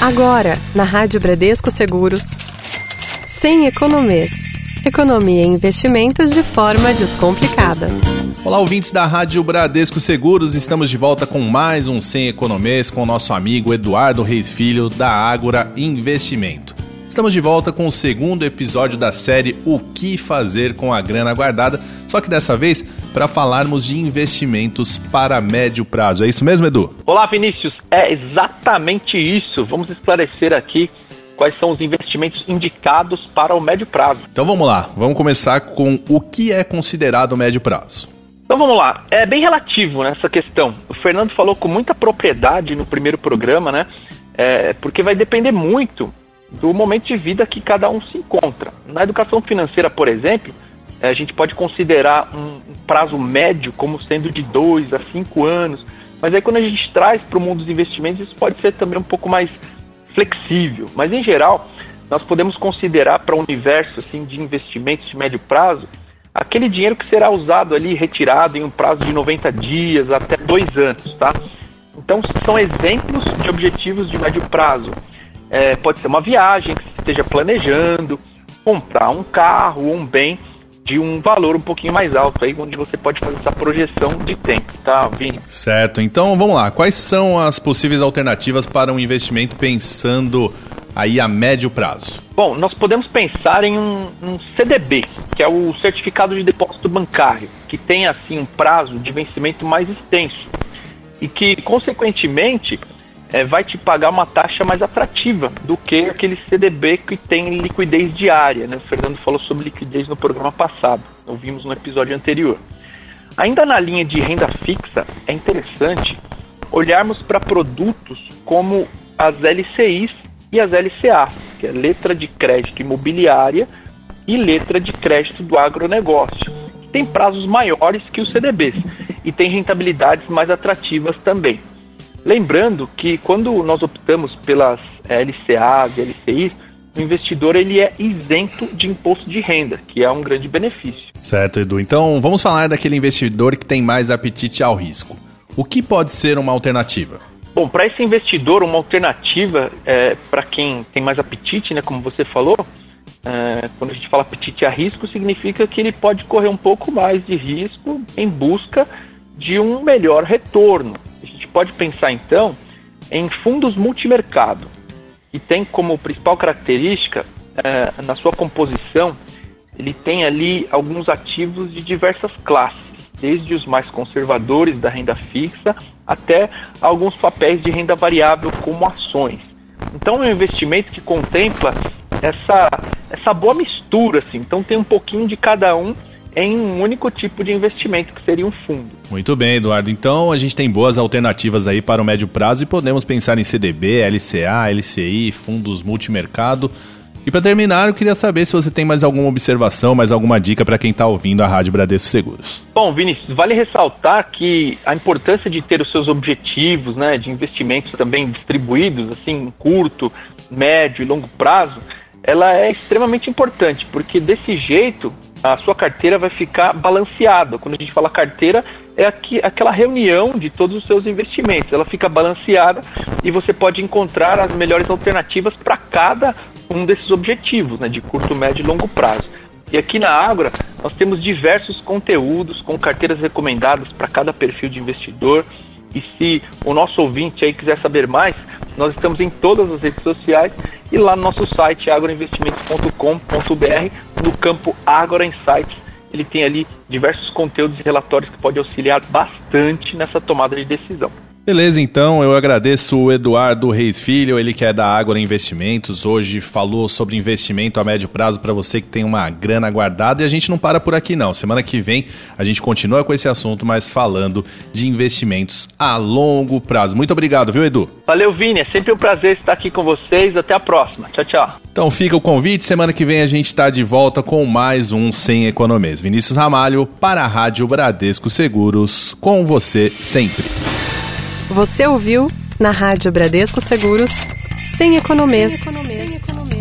Agora, na Rádio Bradesco Seguros, sem economês. Economia e investimentos de forma descomplicada. Olá, ouvintes da Rádio Bradesco Seguros, estamos de volta com mais um Sem Economês com o nosso amigo Eduardo Reis Filho da Ágora Investimento. Estamos de volta com o segundo episódio da série O que fazer com a grana guardada, só que dessa vez para falarmos de investimentos para médio prazo. É isso mesmo, Edu? Olá, Vinícius. É exatamente isso. Vamos esclarecer aqui quais são os investimentos indicados para o médio prazo. Então vamos lá, vamos começar com o que é considerado médio prazo. Então vamos lá, é bem relativo nessa questão. O Fernando falou com muita propriedade no primeiro programa, né? É, porque vai depender muito do momento de vida que cada um se encontra. Na educação financeira, por exemplo, a gente pode considerar um, prazo médio como sendo de 2 a 5 anos, mas aí quando a gente traz para o mundo dos investimentos, isso pode ser também um pouco mais flexível. Mas em geral, nós podemos considerar para o universo assim, de investimentos de médio prazo aquele dinheiro que será usado ali, retirado em um prazo de 90 dias até 2 anos, tá? Então são exemplos de objetivos de médio prazo. É, pode ser uma viagem que você esteja planejando, comprar um carro ou um bem de um valor um pouquinho mais alto aí, onde você pode fazer essa projeção de tempo, tá, Vini? Certo. Então vamos lá. Quais são as possíveis alternativas para um investimento pensando aí a médio prazo? Bom, nós podemos pensar em um, um CDB, que é o Certificado de Depósito Bancário, que tem assim um prazo de vencimento mais extenso e que, consequentemente, é, vai te pagar uma taxa mais atrativa do que aquele CDB que tem liquidez diária. Né? O Fernando falou sobre liquidez no programa passado, ouvimos no episódio anterior. Ainda na linha de renda fixa, é interessante olharmos para produtos como as LCIs e as LCAs, que é letra de crédito imobiliária e letra de crédito do agronegócio, tem prazos maiores que os CDBs e tem rentabilidades mais atrativas também. Lembrando que quando nós optamos pelas LCAs e LCIs, o investidor ele é isento de imposto de renda, que é um grande benefício. Certo, Edu. Então vamos falar daquele investidor que tem mais apetite ao risco. O que pode ser uma alternativa? Bom, para esse investidor, uma alternativa é, para quem tem mais apetite, né, como você falou, é, quando a gente fala apetite a risco, significa que ele pode correr um pouco mais de risco em busca de um melhor retorno pode pensar então em fundos multimercado, que tem como principal característica, é, na sua composição, ele tem ali alguns ativos de diversas classes, desde os mais conservadores da renda fixa até alguns papéis de renda variável como ações. Então é um investimento que contempla essa, essa boa mistura, assim. então tem um pouquinho de cada um em um único tipo de investimento, que seria um fundo. Muito bem, Eduardo. Então a gente tem boas alternativas aí para o médio prazo e podemos pensar em CDB, LCA, LCI, fundos multimercado. E para terminar, eu queria saber se você tem mais alguma observação, mais alguma dica para quem está ouvindo a Rádio Bradesco Seguros. Bom, Vinícius, vale ressaltar que a importância de ter os seus objetivos né, de investimentos também distribuídos, assim, curto, médio e longo prazo, ela é extremamente importante, porque desse jeito a sua carteira vai ficar balanceada. Quando a gente fala carteira, é aqui, aquela reunião de todos os seus investimentos. Ela fica balanceada e você pode encontrar as melhores alternativas para cada um desses objetivos, né, de curto, médio e longo prazo. E aqui na Ágora, nós temos diversos conteúdos com carteiras recomendadas para cada perfil de investidor. E se o nosso ouvinte aí quiser saber mais, nós estamos em todas as redes sociais e lá no nosso site agroinvestimentos.com.br, no campo Agora Insights, ele tem ali diversos conteúdos e relatórios que podem auxiliar bastante nessa tomada de decisão. Beleza, então eu agradeço o Eduardo Reis Filho, ele que é da Ágora Investimentos, hoje falou sobre investimento a médio prazo para você que tem uma grana guardada e a gente não para por aqui não. Semana que vem a gente continua com esse assunto, mas falando de investimentos a longo prazo. Muito obrigado, viu, Edu? Valeu, Vini, é sempre um prazer estar aqui com vocês. Até a próxima. Tchau, tchau. Então fica o convite, semana que vem a gente está de volta com mais um Sem Economês. Vinícius Ramalho para a Rádio Bradesco Seguros, com você sempre. Você ouviu na Rádio Bradesco Seguros, sem economês. Sem economês. Sem economês.